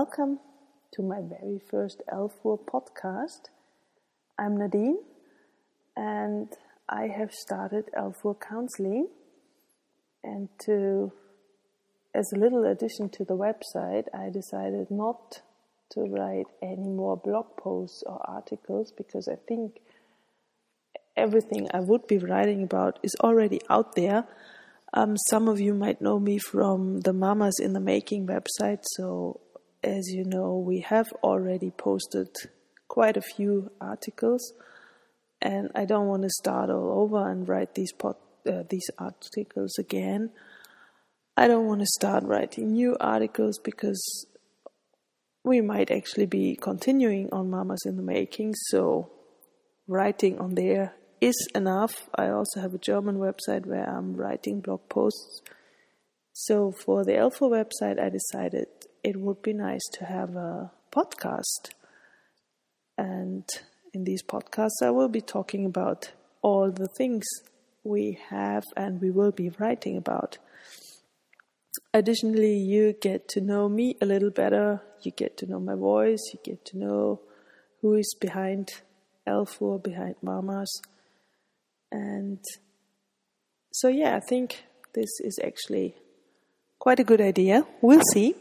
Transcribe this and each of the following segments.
Welcome to my very first Elfur podcast. I'm Nadine and I have started Elfur Counseling. And to, as a little addition to the website, I decided not to write any more blog posts or articles because I think everything I would be writing about is already out there. Um, some of you might know me from the Mamas in the Making website, so as you know, we have already posted quite a few articles, and I don't want to start all over and write these uh, these articles again. I don't want to start writing new articles because we might actually be continuing on Mamas in the Making, so writing on there is enough. I also have a German website where I'm writing blog posts. So for the Elfur website, I decided it would be nice to have a podcast. And in these podcasts, I will be talking about all the things we have and we will be writing about. Additionally, you get to know me a little better. You get to know my voice. You get to know who is behind Elfur, behind Mamas. And so, yeah, I think this is actually quite a good idea. We'll see.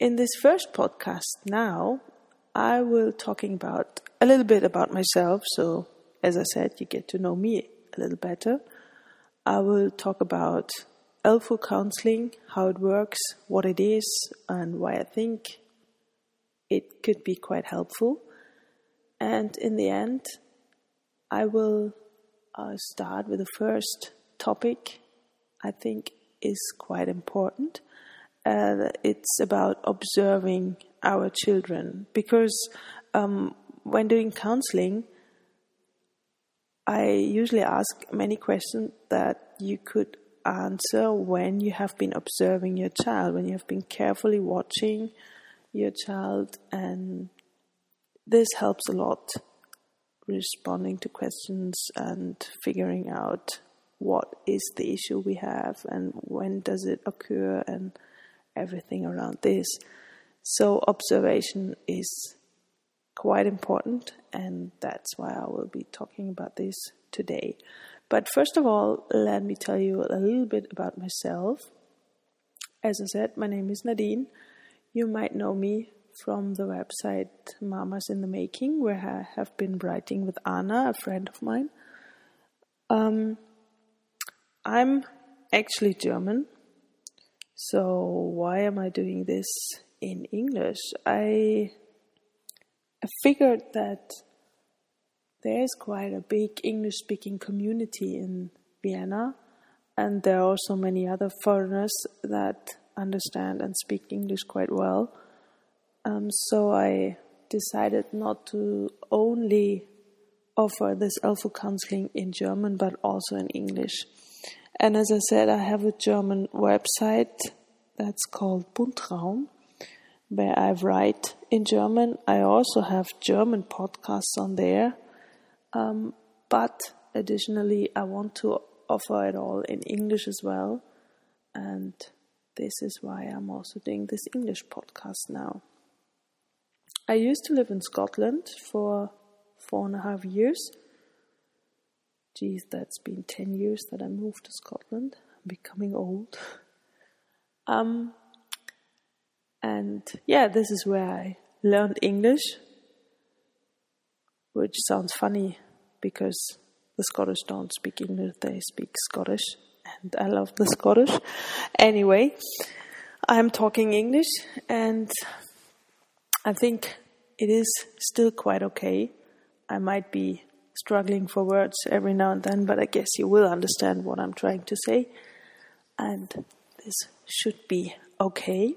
In this first podcast now, I will talking about a little bit about myself. So, as I said, you get to know me a little better. I will talk about Elfur counseling, how it works, what it is, and why I think it could be quite helpful. And in the end, I will uh, start with the first topic I think is quite important uh, it's about observing our children. Because um, when doing counseling, I usually ask many questions that you could answer when you have been observing your child, when you have been carefully watching your child, and this helps a lot responding to questions and figuring out what is the issue we have and when does it occur and everything around this. So, observation is quite important, and that's why I will be talking about this today. But first of all, let me tell you a little bit about myself. As I said, my name is Nadine. You might know me from the website Mamas in the Making, where I have been writing with Anna, a friend of mine. Um, I'm actually German, so why am I doing this in English? I, I figured that there is quite a big English speaking community in Vienna, and there are also many other foreigners that understand and speak English quite well. Um, so I decided not to only offer this Elfur counseling in German but also in English. And as I said, I have a German website that's called Buntraum, where I write in German. I also have German podcasts on there. Um, but additionally, I want to offer it all in English as well. And this is why I'm also doing this English podcast now. I used to live in Scotland for four and a half years geez, that's been 10 years that I moved to Scotland. I'm becoming old. Um, and yeah, this is where I learned English, which sounds funny because the Scottish don't speak English, they speak Scottish, and I love the Scottish. Anyway, I'm talking English, and I think it is still quite okay. I might be struggling for words every now and then, but I guess you will understand what I'm trying to say. And this should be okay.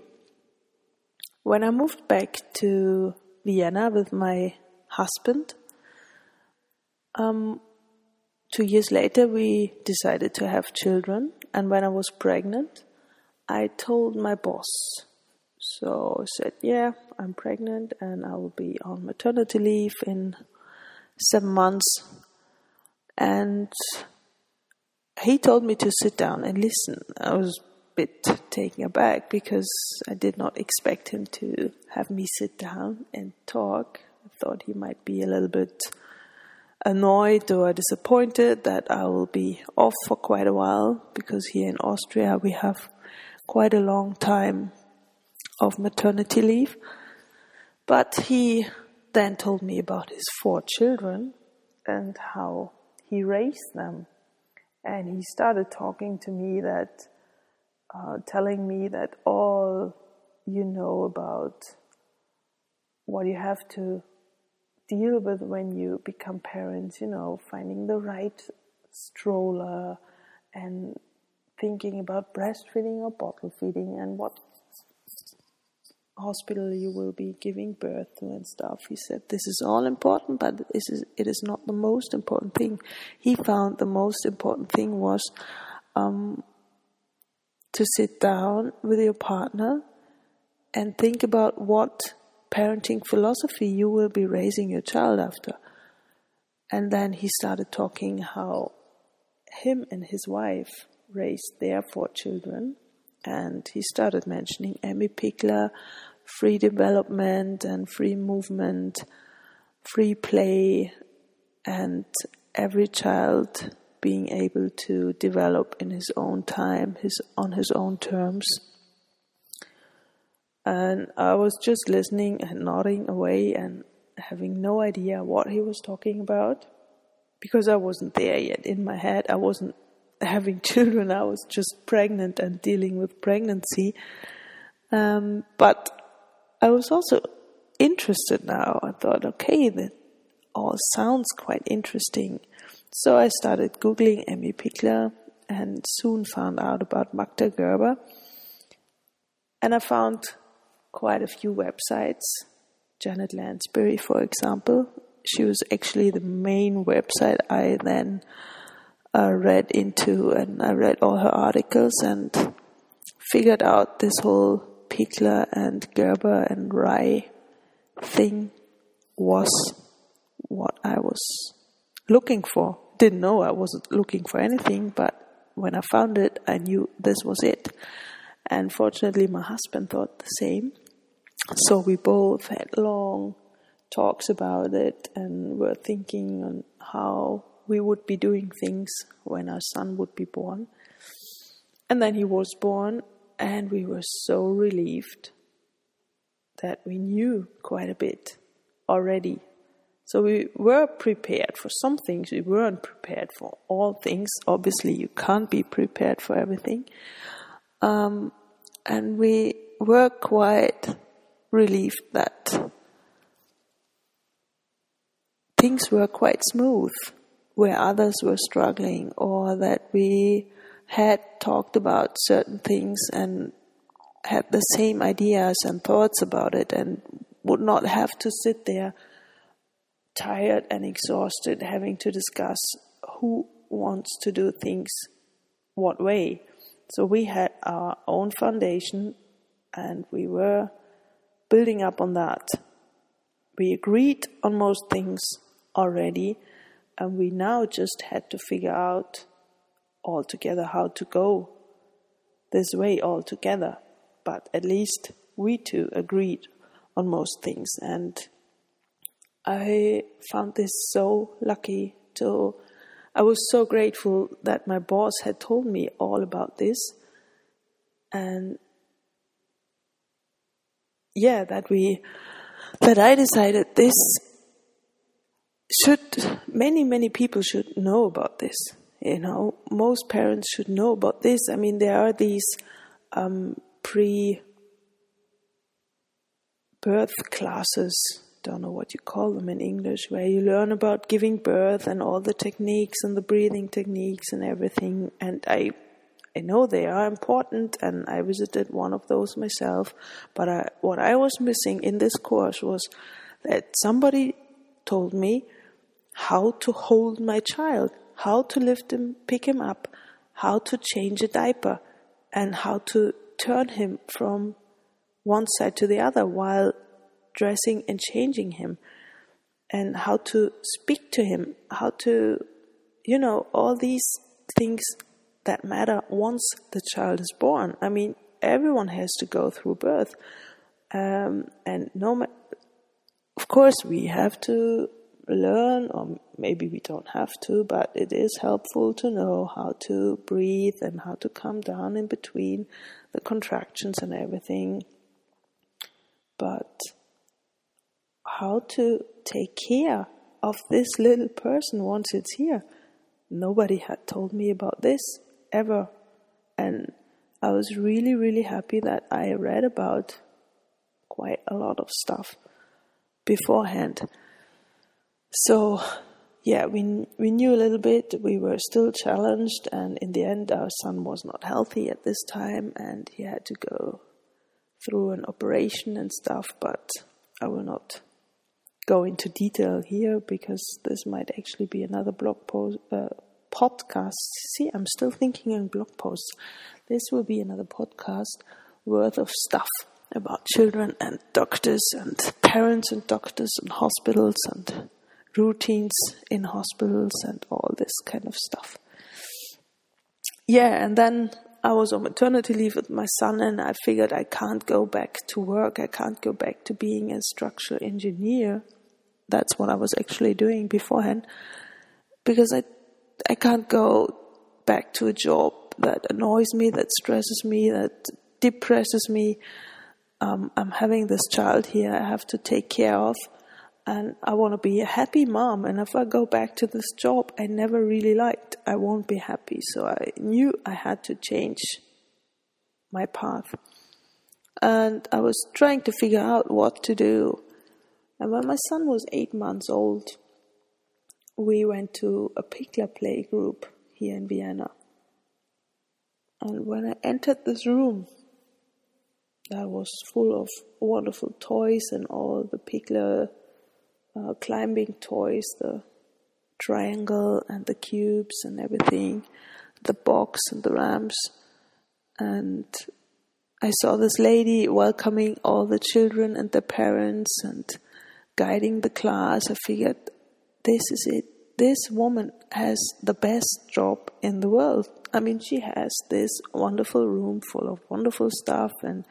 When I moved back to Vienna with my husband, um, two years later we decided to have children. And when I was pregnant, I told my boss. So I said, Yeah, I'm pregnant and I will be on maternity leave in seven months, and he told me to sit down and listen. I was a bit taken aback because I did not expect him to have me sit down and talk. I thought he might be a little bit annoyed or disappointed that I will be off for quite a while because here in Austria we have quite a long time of maternity leave. But he then told me about his four children and how he raised them. And he started talking to me that, uh, telling me that all you know about what you have to deal with when you become parents, you know, finding the right stroller and thinking about breastfeeding or bottle feeding and what hospital you will be giving birth to and stuff. He said this is all important, but this is it is not the most important thing. He found the most important thing was um, to sit down with your partner and think about what parenting philosophy you will be raising your child after. And then he started talking how him and his wife raised their four children. And he started mentioning Emmi Pikler, free development and free movement, free play, and every child being able to develop in his own time, his on his own terms. And I was just listening and nodding away and having no idea what he was talking about because I wasn't there yet in my head. I wasn't having children, I was just pregnant and dealing with pregnancy. Um, but I was also interested now. I thought, okay, that all sounds quite interesting. So I started Googling Emmi Pikler and soon found out about Magda Gerber. And I found quite a few websites. Janet Lansbury, for example, she was actually the main website I then uh, read into, and I read all her articles and figured out this whole Pikler and Gerber and RIE thing was what I was looking for. Didn't know I wasn't looking for anything, but when I found it, I knew this was it. And fortunately, my husband thought the same. So we both had long talks about it and were thinking on how we would be doing things when our son would be born. And then he was born, and we were so relieved that we knew quite a bit already. So we were prepared for some things, we weren't prepared for all things. Obviously, you can't be prepared for everything. Um, and we were quite relieved that things were quite smooth where others were struggling or that we had talked about certain things and had the same ideas and thoughts about it and would not have to sit there tired and exhausted having to discuss who wants to do things what way. So we had our own foundation and we were building up on that. We agreed on most things already and we now just had to figure out altogether how to go this way altogether. But at least we two agreed on most things, and I found this so lucky to. I was so grateful that my boss had told me all about this, and yeah, that we that I decided this should many many people should know about this you know, most parents should know about this. I mean, there are these um, pre birth classes, don't know what you call them in English, where you learn about giving birth and all the techniques and the breathing techniques and everything. And I, I know they are important, and I visited one of those myself. But I, what I was missing in this course was that somebody told me how to hold my child how to lift him, pick him up, how to change a diaper, and how to turn him from one side to the other while dressing and changing him, and how to speak to him, how to, you know, all these things that matter once the child is born. I mean, everyone has to go through birth, um, and no, ma- of course, we have to learn, or maybe we don't have to, but it is helpful to know how to breathe and how to calm down in between the contractions and everything. But how to take care of this little person once it's here. Nobody had told me about this ever. And I was really, really happy that I read about quite a lot of stuff beforehand. So, yeah, we we knew a little bit. We were still challenged, and in the end, our son was not healthy at this time, and he had to go through an operation and stuff. But I will not go into detail here because this might actually be another blog post uh, podcast. See, I'm still thinking in blog posts. This will be another podcast worth of stuff about children and doctors and parents and doctors and hospitals and routines in hospitals and all this kind of stuff. Yeah, and then I was on maternity leave with my son, and I figured I can't go back to work. I can't go back to being a structural engineer. That's what I was actually doing beforehand, because I I can't go back to a job that annoys me, that stresses me, that depresses me. Um, I'm having this child here I have to take care of, and I want to be a happy mom. And if I go back to this job I never really liked, I won't be happy. So I knew I had to change my path. And I was trying to figure out what to do. And when my son was eight months old, we went to a Pikler play group here in Vienna. And when I entered this room, that was full of wonderful toys and all the Pikler uh, climbing toys, the triangle and the cubes and everything, the box and the ramps. And I saw this lady welcoming all the children and their parents and guiding the class. I figured, this is it. This woman has the best job in the world. I mean, she has this wonderful room full of wonderful stuff, and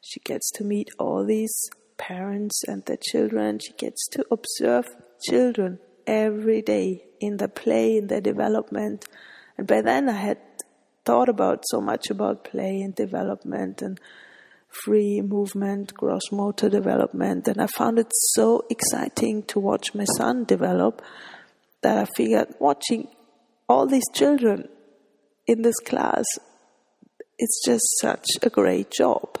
she gets to meet all these parents and their children. She gets to observe children every day in their play, in their development. And by then, I had thought about so much about play and development and free movement, gross motor development, and I found it so exciting to watch my son develop that I figured watching all these children in this class, it's just such a great job.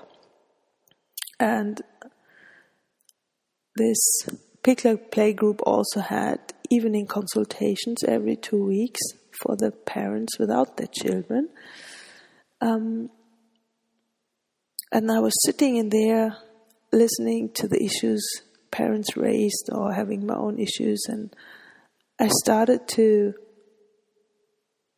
And this Pikler Playgroup also had evening consultations every two weeks for the parents without their children. Um, and I was sitting in there listening to the issues parents raised or having my own issues and I started to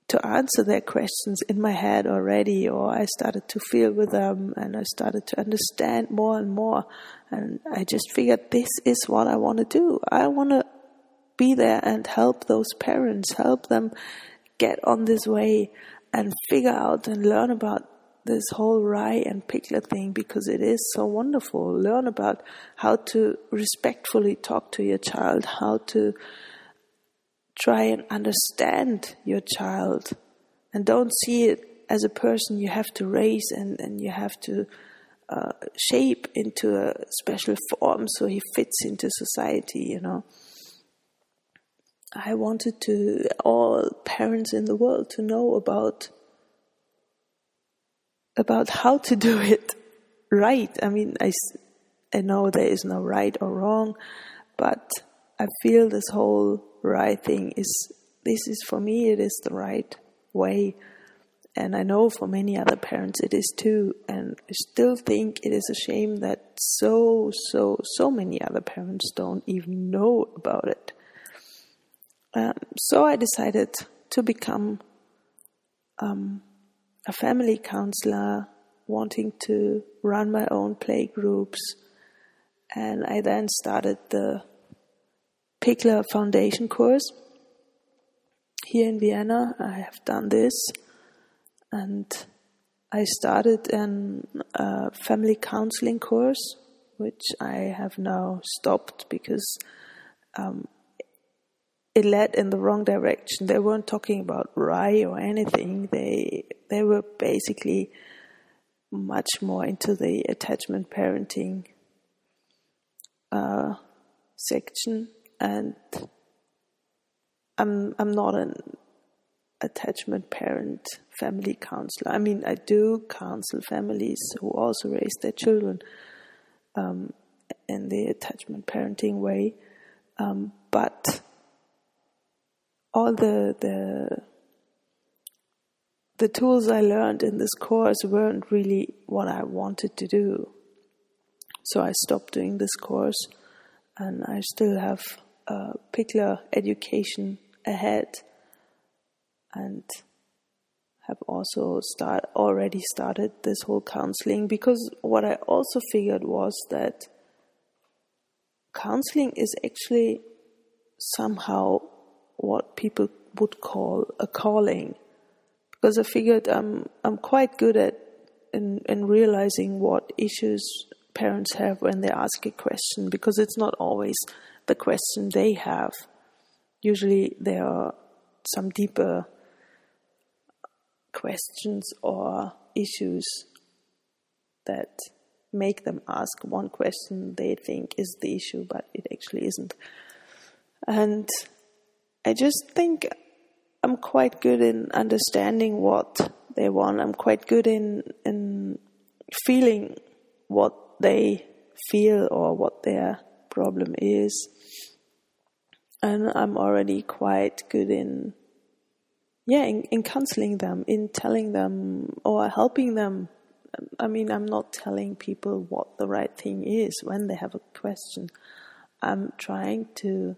to answer their questions in my head already, or I started to feel with them and I started to understand more and more. And I just figured this is what I want to do. I want to be there and help those parents, help them get on this way and figure out and learn about this whole RIE and Pikler thing because it is so wonderful. Learn about how to respectfully talk to your child, how to try and understand your child and don't see it as a person you have to raise and, and you have to uh, shape into a special form so he fits into society, you know. I wanted to all parents in the world to know about about how to do it right. I mean, I, I know there is no right or wrong, but I feel this whole right thing is this is for me it is the right way. And I know for many other parents it is too. And I still think it is a shame that so so so many other parents don't even know about it. Um, so I decided to become um, a family counselor wanting to run my own play groups. And I then started the Pikler Foundation course here in Vienna. I have done this and I started a family counseling course, which I have now stopped because um, it led in the wrong direction. They weren't talking about RIE or anything. They they were basically much more into the attachment parenting uh, section, and I'm I'm not an attachment parent family counselor. I mean, I do counsel families who also raise their children um, in the attachment parenting way, um, but all the the the tools I learned in this course weren't really what I wanted to do. So I stopped doing this course, and I still have a Pikler education ahead, and have also start already started this whole counseling because what I also figured was that counseling is actually somehow what people would call a calling. Because I figured I'm I'm quite good at in, in realizing what issues parents have when they ask a question because it's not always the question they have. Usually there are some deeper questions or issues that make them ask one question they think is the issue, but it actually isn't. And I just think I'm quite good in understanding what they want. I'm quite good in in feeling what they feel or what their problem is. And I'm already quite good in yeah, in, in counseling them, in telling them or helping them. I mean, I'm not telling people what the right thing is when they have a question. I'm trying to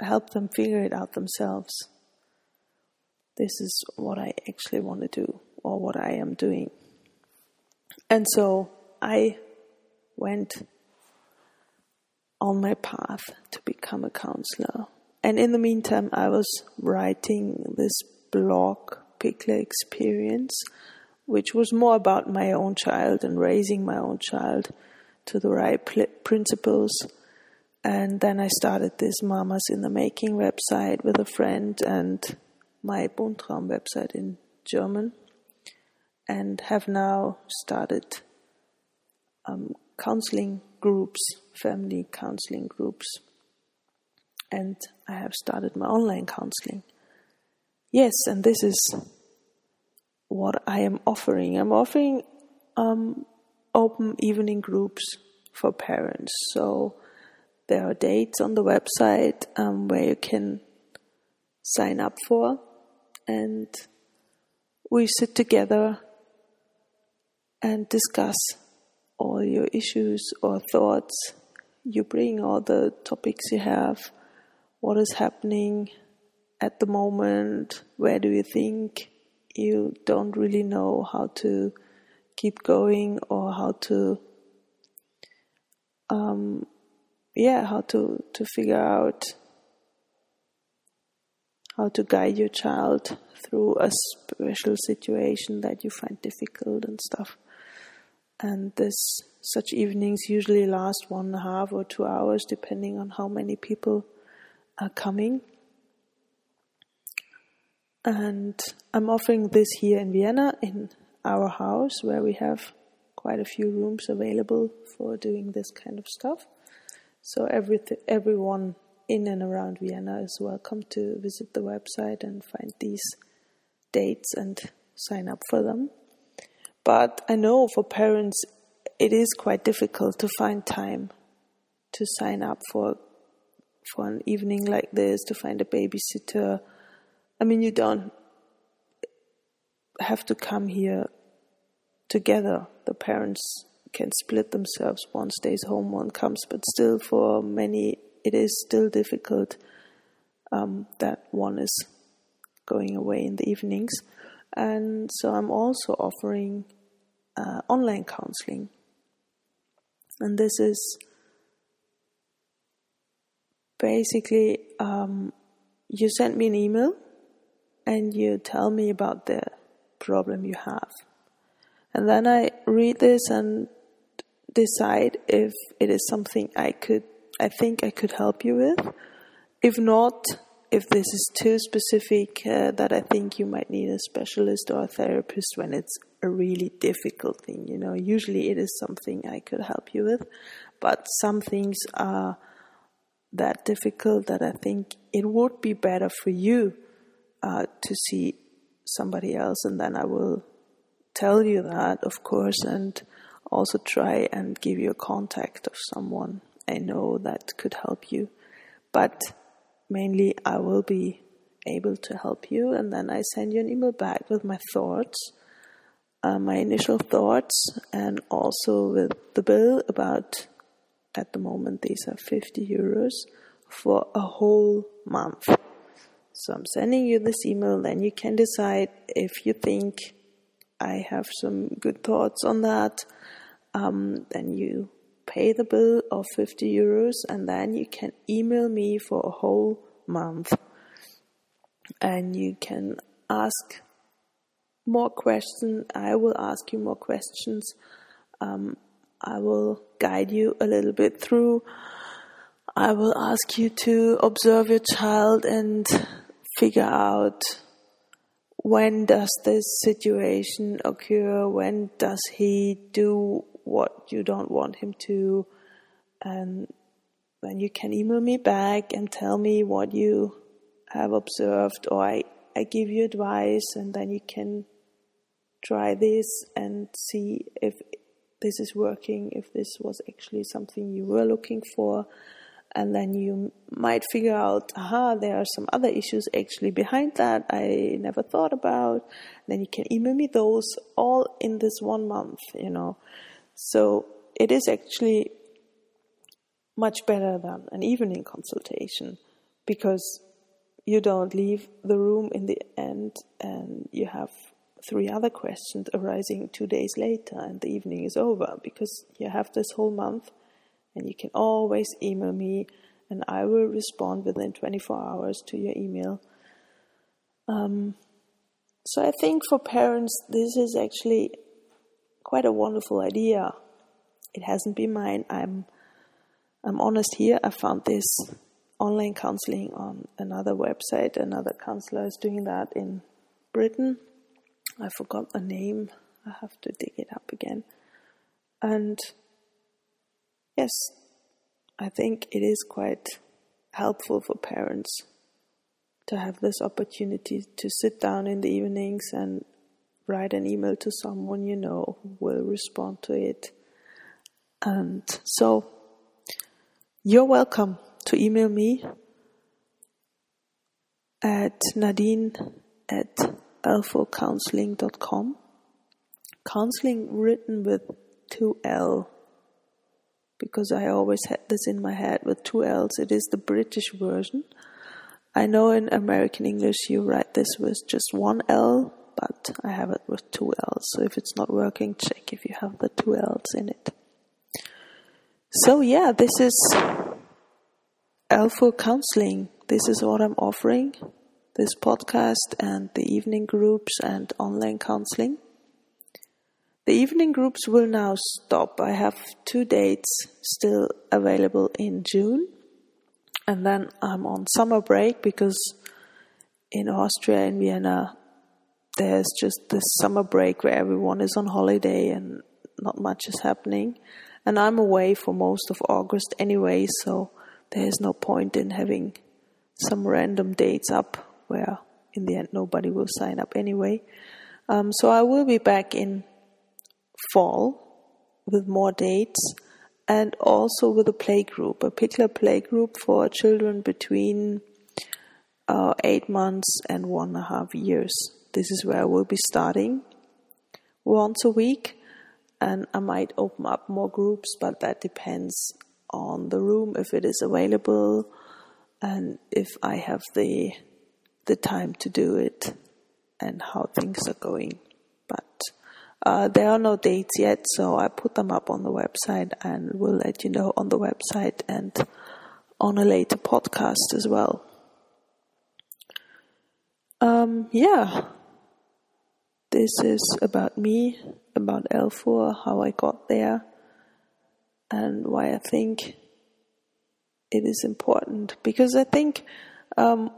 help them figure it out themselves. This is what I actually want to do, or what I am doing. And so I went on my path to become a counselor. And in the meantime, I was writing this blog, Pikler Experience, which was more about my own child and raising my own child to the right pl- principles and then I started this Mamas in the Making website with a friend and my Buntraum website in German, and have now started um, counseling groups, family counseling groups, and I have started my online counseling. Yes, and this is what I am offering. I'm offering um, open evening groups for parents. So there are dates on the website um, where you can sign up for, and we sit together and discuss all your issues or thoughts. You bring all the topics you have, what is happening at the moment, where do you think you don't really know how to keep going or how to um, yeah, how to, to figure out how to guide your child through a special situation that you find difficult and stuff. And this such evenings usually last one and a half or two hours, depending on how many people are coming. And I'm offering this here in Vienna in our house, where we have quite a few rooms available for doing this kind of stuff. So every everyone in and around Vienna is welcome to visit the website and find these dates and sign up for them. But I know for parents it is quite difficult to find time to sign up for for an evening like this to find a babysitter. I mean you don't have to come here together. The parents can split themselves. One stays home, one comes, but still, for many, it is still difficult um, that one is going away in the evenings. And so I'm also offering uh, online counseling. And this is basically um, you send me an email and you tell me about the problem you have. And then I read this and decide if it is something I could, I think I could help you with. If not, if this is too specific uh, that I think you might need a specialist or a therapist when it's a really difficult thing. You know, usually it is something I could help you with, but some things are that difficult that I think it would be better for you uh, to see somebody else, and then I will tell you that, of course, and also try and give you a contact of someone I know that could help you. But mainly I will be able to help you, and then I send you an email back with my thoughts, uh, my initial thoughts, and also with the bill about. At the moment, these are 50 euros for a whole month. So I'm sending you this email, then you can decide if you think I have some good thoughts on that. Um, then you pay the bill of 50 euros and then you can email me for a whole month. And you can ask more questions. I will ask you more questions. Um, i will guide you a little bit through. I will ask you to observe your child and figure out when does this situation occur when does he do what you don't want him to and then you can email me back and tell me what you have observed or I, I give you advice and then you can try this and see if this is working, if this was actually something you were looking for. And then you might figure out, aha, there are some other issues actually behind that I never thought about. then you can email me those all in this one month, you know. So it is actually much better than an evening consultation because you don't leave the room in the end and you have three other questions arising two days later and the evening is over because you have this whole month and you can always email me and I will respond within 24 hours to your email. Um, so I think for parents, this is actually quite a wonderful idea. It hasn't been mine. I'm I'm honest here, I found this online counseling on another website. Another counselor is doing that in Britain. I forgot the name. I have to dig it up again. And yes, I think it is quite helpful for parents to have this opportunity to sit down in the evenings and write an email to someone you know who will respond to it. And so you're welcome to email me at nadine at elfurcounselling.com. Counseling written with two L because I always had this in my head with two L's. It is the British version. I know in American English you write this with just one L, but I have it with two L's. So if it's not working, check if you have the two L's in it. So, yeah, this is Elfur Counseling. This is what I'm offering this podcast and the evening groups and online counseling. The evening groups will now stop. I have two dates still available in June, and then I'm on summer break because in Austria, in Vienna, there's just this summer break where everyone is on holiday and not much is happening and I'm away for most of August anyway, so there's no point in having some random dates up where in the end nobody will sign up anyway. Um, so I will be back in fall with more dates and also with a play group, a particular play group for children between uh, eight months and one and a half years. This is where I will be starting once a week and I might open up more groups, but that depends on the room if it is available and if I have the the time to do it and how things are going. But uh, there are no dates yet, so I put them up on the website and will let you know on the website and on a later podcast as well. Um, yeah, this is about me, about Elfur, how I got there, and why I think it is important. Because I think um,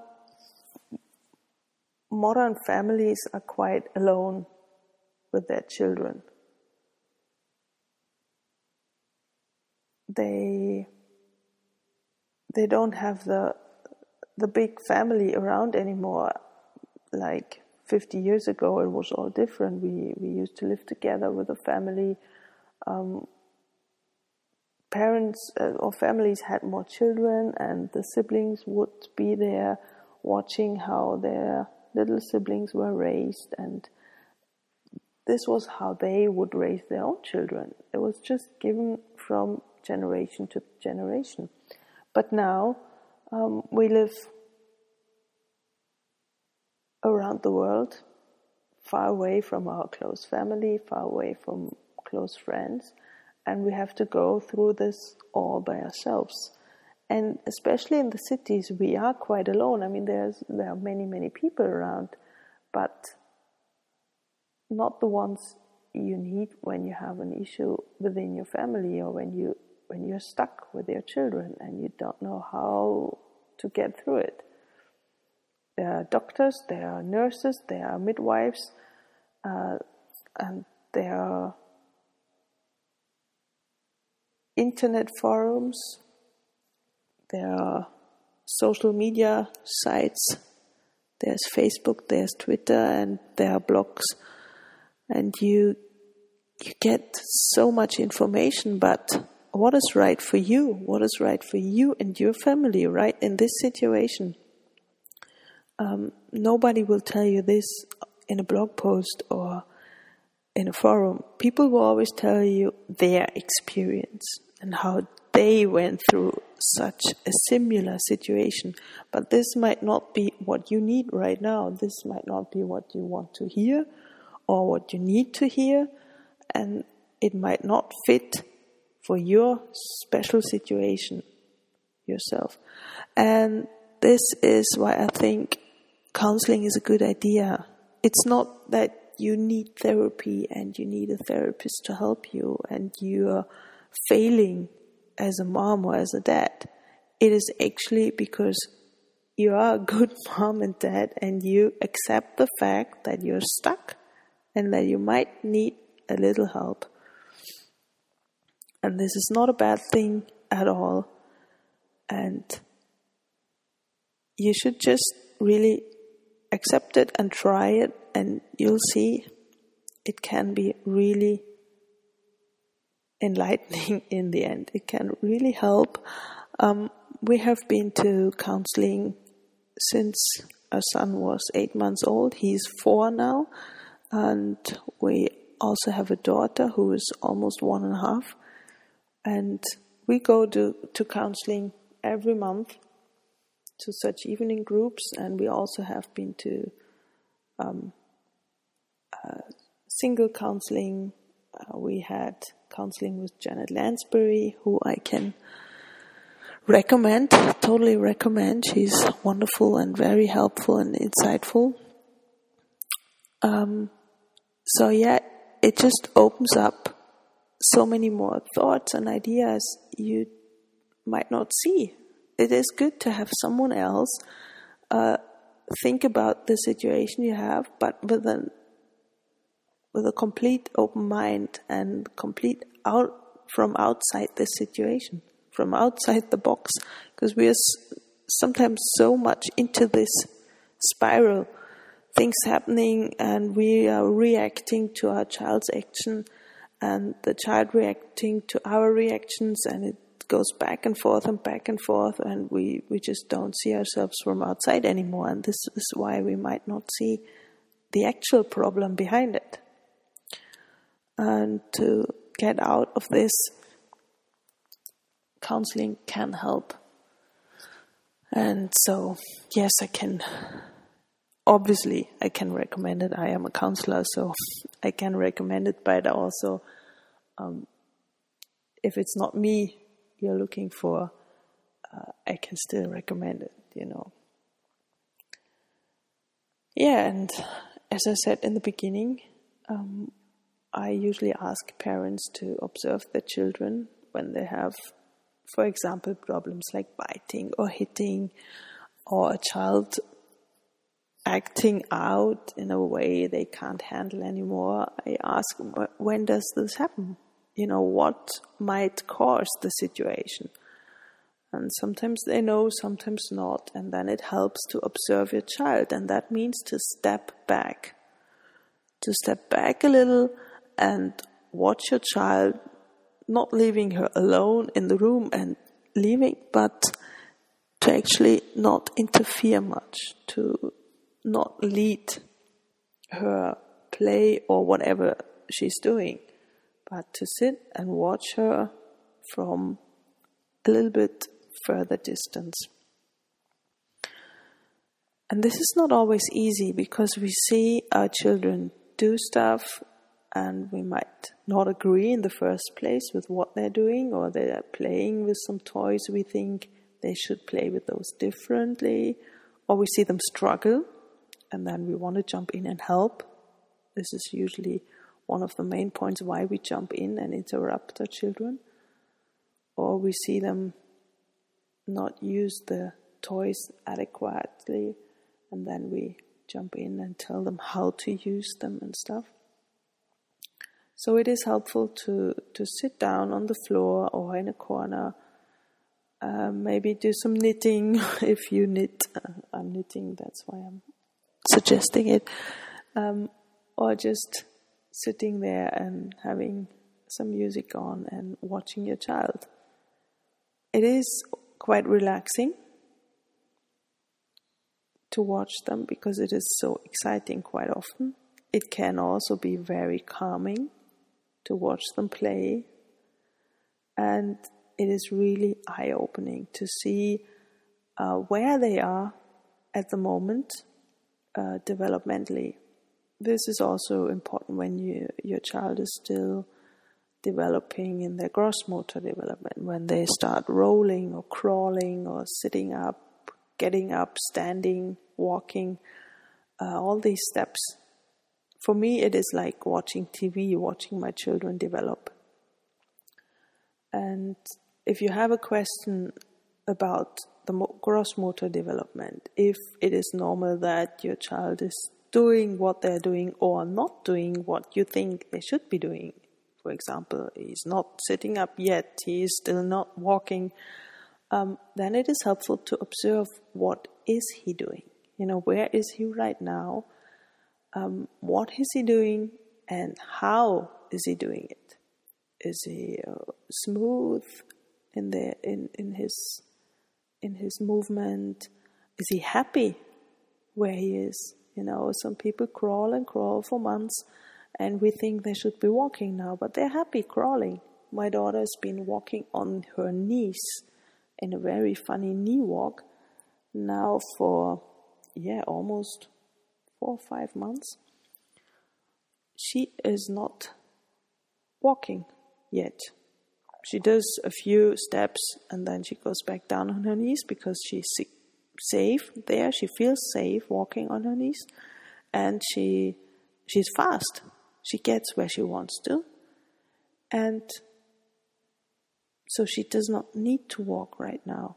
modern families are quite alone with their children. They they don't have the the big family around anymore. Like 50 years ago, it was all different. We we used to live together with a family. Um, parents uh, or families had more children, and the siblings would be there watching how their little siblings were raised and this was how they would raise their own children. It was just given from generation to generation. But now um, we live around the world, far away from our close family, far away from close friends, and we have to go through this all by ourselves. And especially in the cities we are quite alone. I mean there's there are many many people around but not the ones you need when you have an issue within your family or when you when you're stuck with your children and you don't know how to get through it there are doctors there are nurses there are midwives uh, and there are internet forums there are social media sites. There's Facebook, there's Twitter, and there are blogs. And you you get so much information, but what is right for you? What is right for you and your family, right? In this situation, um, nobody will tell you this in a blog post or in a forum. People will always tell you their experience and how they went through such a similar situation. But this might not be what you need right now. This might not be what you want to hear or what you need to hear. And it might not fit for your special situation yourself. And this is why I think counseling is a good idea. It's not that you need therapy and you need a therapist to help you and you're failing as a mom or as a dad. It is actually because you are a good mom and dad and you accept the fact that you're stuck and that you might need a little help. And this is not a bad thing at all. And you should just really accept it and try it, and you'll see it can be really enlightening in the end. It can really help. Um, we have been to counseling since our son was eight months old. He's four now, and we also have a daughter who is almost one and a half. And we go to, to counseling every month to such evening groups, and we also have been to um, uh, single counseling. Uh, we had counseling with Janet Lansbury, who I can recommend, totally recommend. She's wonderful and very helpful and insightful. Um, so yeah, it just opens up so many more thoughts and ideas you might not see. It is good to have someone else uh, think about the situation you have, but with an with a complete open mind and complete out from outside the situation, from outside the box, because we are sometimes so much into this spiral, things happening, and we are reacting to our child's action, and the child reacting to our reactions, and it goes back and forth and back and forth, and we, we just don't see ourselves from outside anymore, and this is why we might not see the actual problem behind it and to get out of this, counseling can help. And so, yes, I can. Obviously, I can recommend it. I am a counselor, so I can recommend it. But also, um, if it's not me you're looking for, uh, I can still recommend it. You know. yeah, and as I said in the beginning, um, I usually ask parents to observe their children when they have, for example, problems like biting or hitting, or a child acting out in a way they can't handle anymore. I ask, when does this happen? You know, what might cause the situation? And sometimes they know, sometimes not. And then it helps to observe your child. And that means to step back. To step back a little and watch your child, not leaving her alone in the room and leaving, but to actually not interfere much, to not lead her play or whatever she's doing, but to sit and watch her from a little bit further distance. And this is not always easy because we see our children do stuff and we might not agree in the first place with what they're doing, or they're playing with some toys we think they should play with those differently, or we see them struggle and then we want to jump in and help. This is usually one of the main points why we jump in and interrupt our children. Or we see them not use the toys adequately and then we jump in and tell them how to use them and stuff. So it is helpful to, to sit down on the floor or in a corner, uh, maybe do some knitting if you knit. Uh, I'm knitting, that's why I'm suggesting it. Um, or just sitting there and having some music on and watching your child. It is quite relaxing to watch them because it is so exciting quite often. It can also be very calming to watch them play. And it is really eye opening to see uh, where they are at the moment uh, developmentally. This is also important when you, your child is still developing in their gross motor development, when they start rolling or crawling or sitting up, getting up, standing, walking, uh, all these steps for me, it is like watching TV, watching my children develop. And if you have a question about the gross motor development, if it is normal that your child is doing what they're doing or not doing what you think they should be doing, for example, he's not sitting up yet, he is still not walking, um, then it is helpful to observe what is he doing. You know, where is he right now? um, what is he doing and how is he doing it? Is he uh, smooth in the in, in his in his movement? Is he happy where he is? You know, some people crawl and crawl for months, and we think they should be walking now, but they're happy crawling. My daughter has been walking on her knees in a very funny knee walk now for yeah almost four or five months, she is not walking yet. She does a few steps and then she goes back down on her knees because she's safe there. She feels safe walking on her knees, and she she's fast. She gets where she wants to, and so she does not need to walk right now.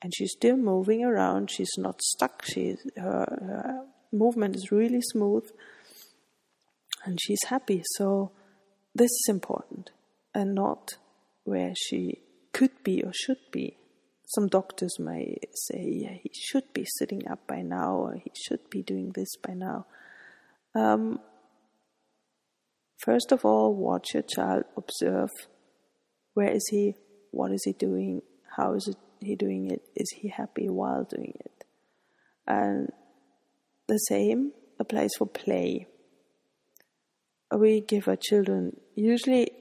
And she's still moving around. She's not stuck. She her, her movement is really smooth and she's happy. So this is important and not where she could be or should be. Some doctors may say, yeah, he should be sitting up by now or he should be doing this by now. Um, first of all, watch your child, observe where is he, what is he doing, how is it, he doing it, is he happy while doing it. And the same applies for play. We give our children usually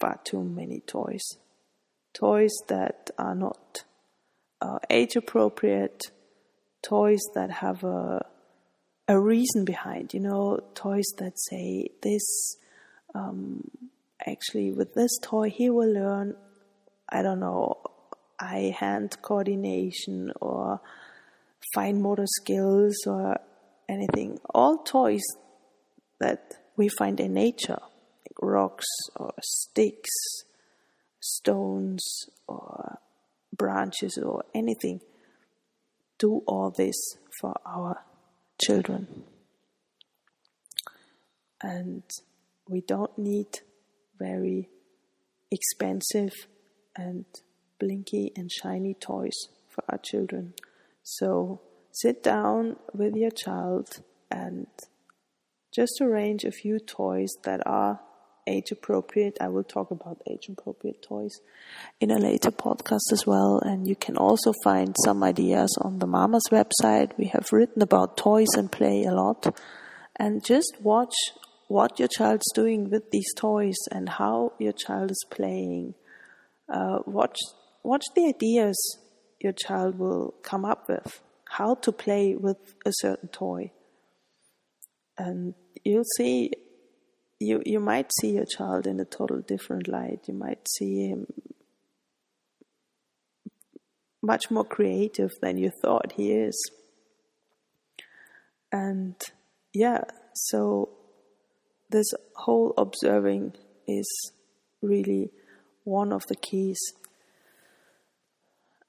far too many toys. Toys that are not uh, age appropriate, toys that have a, a reason behind, you know, toys that say this, um, actually, with this toy, he will learn, I don't know, eye hand coordination or fine motor skills or anything. All toys that we find in nature, like rocks or sticks, stones or branches or anything, do all this for our children. And we don't need very expensive and blinky and shiny toys for our children. So sit down with your child and just arrange a few toys that are age appropriate. I will talk about age appropriate toys in a later podcast as well. And you can also find some ideas on the Mama's website. We have written about toys and play a lot. And just watch what your child's doing with these toys and how your child is playing. Uh, watch watch the ideas your child will come up with, how to play with a certain toy. And you'll see you you might see your child in a total different light. You might see him much more creative than you thought he is. And yeah, so this whole observing is really one of the keys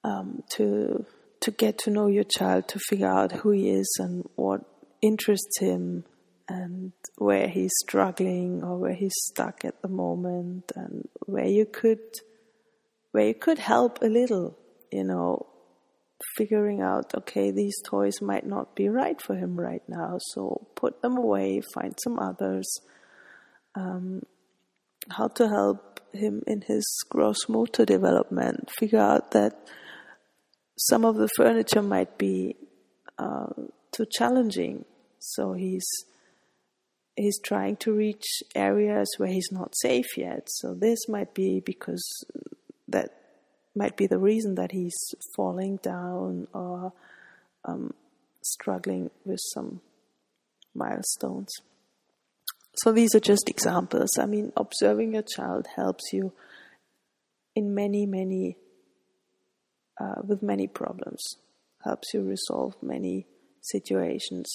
um, to to get to know your child, to figure out who he is and what interests him, and where he's struggling or where he's stuck at the moment, and where you could where you could help a little, you know, figuring out okay, these toys might not be right for him right now, so put them away, find some others. Um, how to help him in his gross motor development, figure out that some of the furniture might be uh, too challenging, so he's he's trying to reach areas where he's not safe yet. So this might be because that might be the reason that he's falling down or um, struggling with some milestones. So these are just examples. I mean, observing your child helps you in many, many uh, with many problems, helps you resolve many situations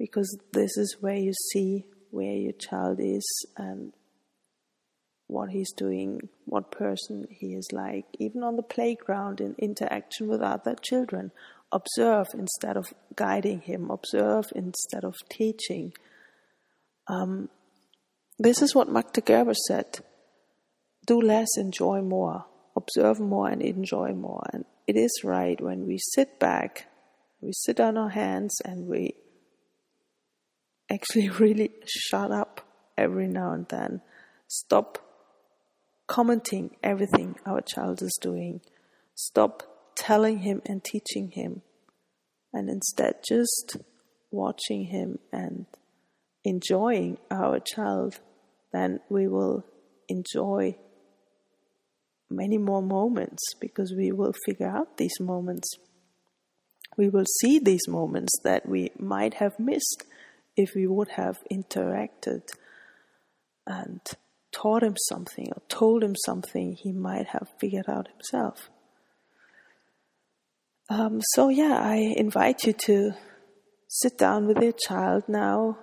because this is where you see where your child is and what he's doing, what person he is like, even on the playground in interaction with other children. Observe instead of guiding him, observe instead of teaching. Um, this is what Magda Gerber said do less, enjoy more observe more and enjoy more. And it is right when we sit back, we sit on our hands and we actually really shut up every now and then. Stop commenting everything our child is doing. Stop telling him and teaching him. And instead, just watching him and enjoying our child, then we will enjoy many more moments because we will figure out these moments. We will see these moments that we might have missed if we would have interacted and taught him something or told him something he might have figured out himself. Um, so, yeah, I invite you to sit down with your child now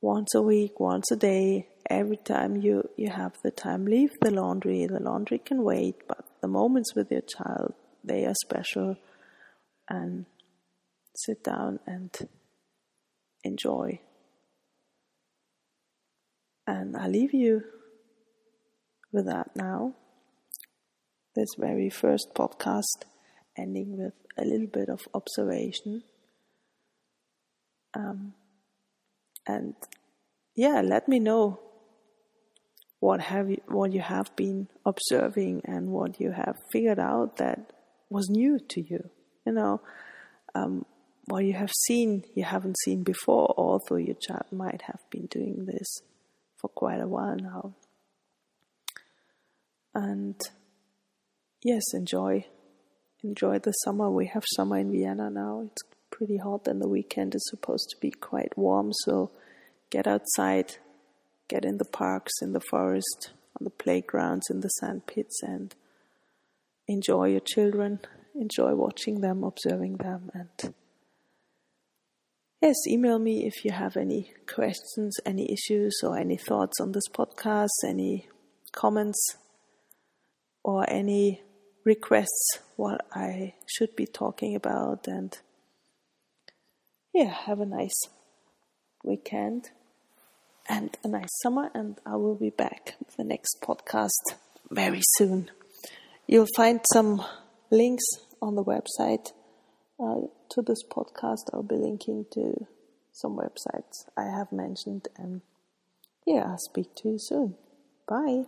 once a week, once a day, every time you, you have the time, leave the laundry. The laundry can wait, but the moments with your child, they are special. And sit down and enjoy. And I leave you with that now. This very first podcast ending with a little bit of observation. Um, and yeah, let me know what have you, what you have been observing and what you have figured out that was new to you. You know, um, what you have seen you haven't seen before, although your child might have been doing this for quite a while now. And yes, enjoy enjoy the summer. We have summer in Vienna now. It's pretty hot, and the weekend is supposed to be quite warm. So get outside, get in the parks, in the forest, on the playgrounds, in the sand pits, and enjoy your children, enjoy watching them, observing them, and yes, email me if you have any questions, any issues, or any thoughts on this podcast, any comments, or any requests what I should be talking about. And yeah, have a nice weekend and a nice summer. And I will be back with the next podcast very soon. You'll find some links on the website uh, to this podcast. I'll be linking to some websites I have mentioned. And yeah, I'll speak to you soon. Bye.